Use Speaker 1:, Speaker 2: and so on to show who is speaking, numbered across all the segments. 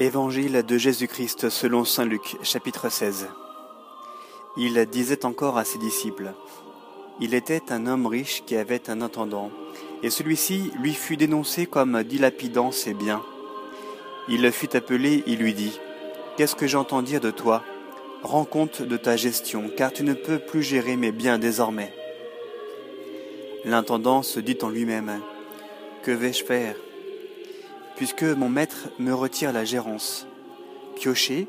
Speaker 1: Évangile de Jésus-Christ selon Saint Luc, chapitre 16. Il disait encore à ses disciples, Il était un homme riche qui avait un intendant, et celui-ci lui fut dénoncé comme dilapidant ses biens. Il le fut appelé et lui dit, Qu'est-ce que j'entends dire de toi? Rends compte de ta gestion, car tu ne peux plus gérer mes biens désormais. L'intendant se dit en lui-même, Que vais-je faire? Puisque mon maître me retire la gérance. Piocher,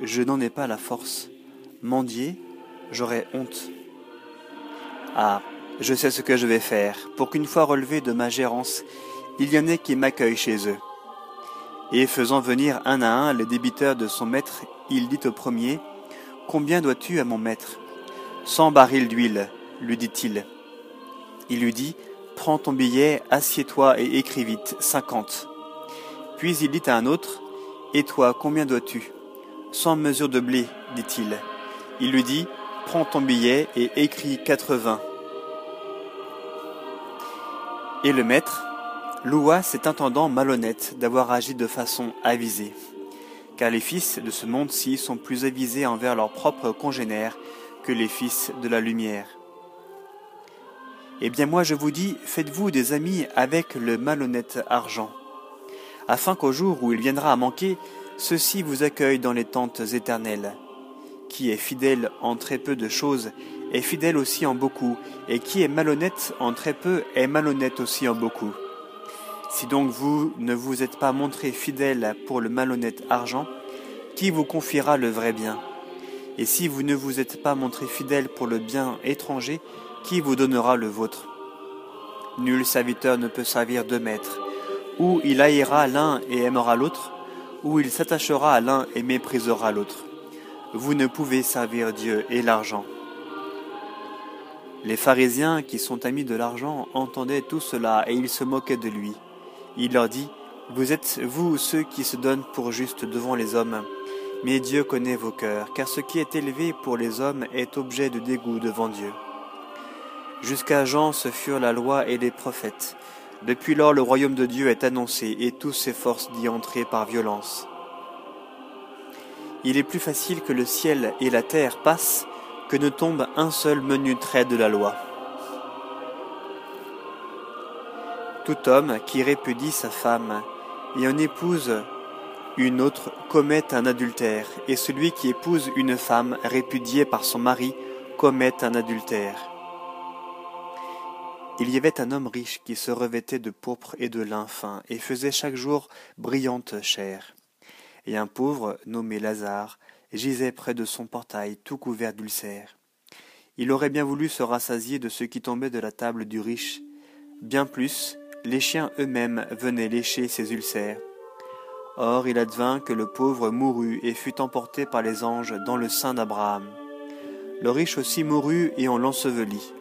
Speaker 1: je n'en ai pas la force. Mendier, j'aurais honte. Ah, je sais ce que je vais faire, pour qu'une fois relevé de ma gérance, il y en ait qui m'accueillent chez eux. Et faisant venir un à un les débiteurs de son maître, il dit au premier, Combien dois-tu à mon maître Cent barils d'huile, lui dit-il. Il lui dit, Prends ton billet, assieds-toi et écris vite, cinquante. Puis il dit à un autre, Et toi, combien dois-tu? Cent mesures de blé, dit-il. Il lui dit, Prends ton billet et écris quatre-vingts. Et le maître loua cet intendant malhonnête d'avoir agi de façon avisée. Car les fils de ce monde-ci sont plus avisés envers leurs propres congénères que les fils de la lumière. Eh bien moi je vous dis, faites-vous des amis avec le malhonnête argent afin qu'au jour où il viendra à manquer, ceux-ci vous accueillent dans les tentes éternelles. Qui est fidèle en très peu de choses est fidèle aussi en beaucoup, et qui est malhonnête en très peu est malhonnête aussi en beaucoup. Si donc vous ne vous êtes pas montré fidèle pour le malhonnête argent, qui vous confiera le vrai bien? Et si vous ne vous êtes pas montré fidèle pour le bien étranger, qui vous donnera le vôtre? Nul serviteur ne peut servir deux maîtres ou il haïra l'un et aimera l'autre, ou il s'attachera à l'un et méprisera l'autre. Vous ne pouvez servir Dieu et l'argent. Les pharisiens qui sont amis de l'argent entendaient tout cela et ils se moquaient de lui. Il leur dit, Vous êtes, vous, ceux qui se donnent pour justes devant les hommes, mais Dieu connaît vos cœurs, car ce qui est élevé pour les hommes est objet de dégoût devant Dieu. Jusqu'à Jean ce furent la loi et les prophètes. Depuis lors, le royaume de Dieu est annoncé et tous s'efforcent d'y entrer par violence. Il est plus facile que le ciel et la terre passent que ne tombe un seul menu trait de la loi. Tout homme qui répudie sa femme et en épouse une autre commet un adultère, et celui qui épouse une femme répudiée par son mari commet un adultère. Il y avait un homme riche qui se revêtait de pourpre et de lin fin et faisait chaque jour brillante chair. Et un pauvre, nommé Lazare, gisait près de son portail tout couvert d'ulcères. Il aurait bien voulu se rassasier de ce qui tombait de la table du riche. Bien plus, les chiens eux-mêmes venaient lécher ses ulcères. Or il advint que le pauvre mourut et fut emporté par les anges dans le sein d'Abraham. Le riche aussi mourut et on l'ensevelit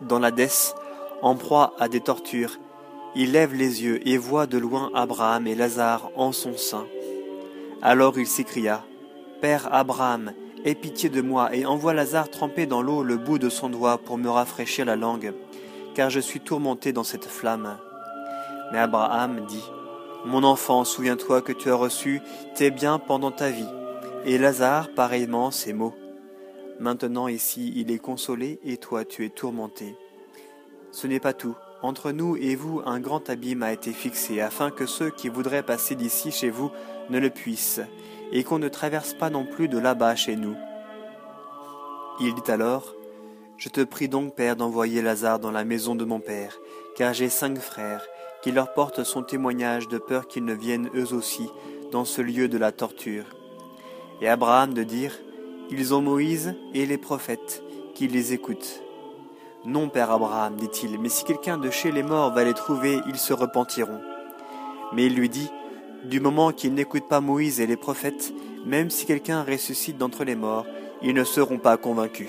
Speaker 1: dans l'Hadès, en proie à des tortures, il lève les yeux et voit de loin Abraham et Lazare en son sein. Alors il s'écria, Père Abraham, aie pitié de moi et envoie Lazare tremper dans l'eau le bout de son doigt pour me rafraîchir la langue, car je suis tourmenté dans cette flamme. Mais Abraham dit, Mon enfant, souviens-toi que tu as reçu tes biens pendant ta vie, et Lazare pareillement ses maux. Maintenant ici il est consolé et toi tu es tourmenté. Ce n'est pas tout. Entre nous et vous un grand abîme a été fixé afin que ceux qui voudraient passer d'ici chez vous ne le puissent, et qu'on ne traverse pas non plus de là-bas chez nous. Il dit alors, Je te prie donc, Père, d'envoyer Lazare dans la maison de mon Père, car j'ai cinq frères, qui leur portent son témoignage de peur qu'ils ne viennent eux aussi dans ce lieu de la torture. Et Abraham de dire, ils ont Moïse et les prophètes qui les écoutent. Non, Père Abraham, dit-il, mais si quelqu'un de chez les morts va les trouver, ils se repentiront. Mais il lui dit, du moment qu'ils n'écoutent pas Moïse et les prophètes, même si quelqu'un ressuscite d'entre les morts, ils ne seront pas convaincus.